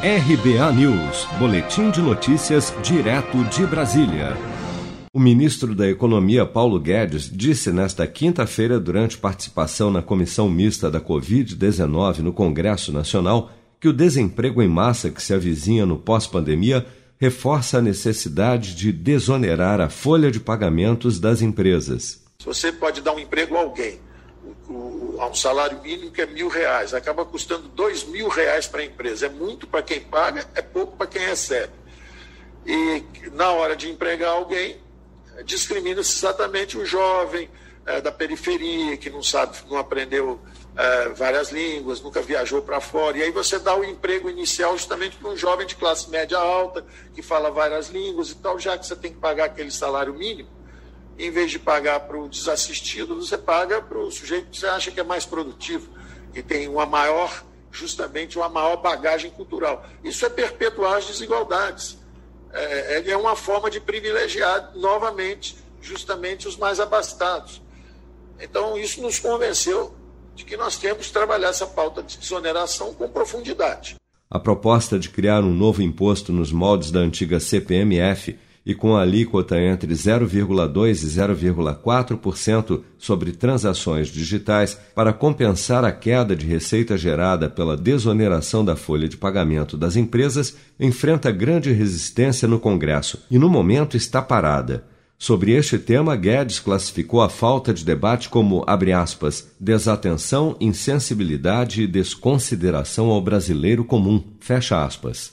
RBA News, Boletim de Notícias, direto de Brasília. O ministro da Economia, Paulo Guedes, disse nesta quinta-feira, durante participação na comissão mista da Covid-19 no Congresso Nacional, que o desemprego em massa que se avizinha no pós-pandemia reforça a necessidade de desonerar a folha de pagamentos das empresas. Você pode dar um emprego a alguém a um salário mínimo que é mil reais, acaba custando dois mil reais para a empresa. É muito para quem paga, é pouco para quem recebe. E na hora de empregar alguém, discrimina-se exatamente o jovem é, da periferia, que não sabe, não aprendeu é, várias línguas, nunca viajou para fora. E aí você dá o emprego inicial justamente para um jovem de classe média alta, que fala várias línguas e tal, já que você tem que pagar aquele salário mínimo em vez de pagar para o desassistido, você paga para o sujeito que você acha que é mais produtivo, que tem uma maior, justamente uma maior bagagem cultural. Isso é perpetuar as desigualdades. É, é, é uma forma de privilegiar novamente, justamente os mais abastados. Então, isso nos convenceu de que nós temos que trabalhar essa pauta de desoneração com profundidade. A proposta de criar um novo imposto nos moldes da antiga CPMF e com alíquota entre 0,2% e 0,4% sobre transações digitais para compensar a queda de receita gerada pela desoneração da folha de pagamento das empresas, enfrenta grande resistência no Congresso e, no momento, está parada. Sobre este tema, Guedes classificou a falta de debate como, abre aspas, desatenção, insensibilidade e desconsideração ao brasileiro comum, fecha aspas.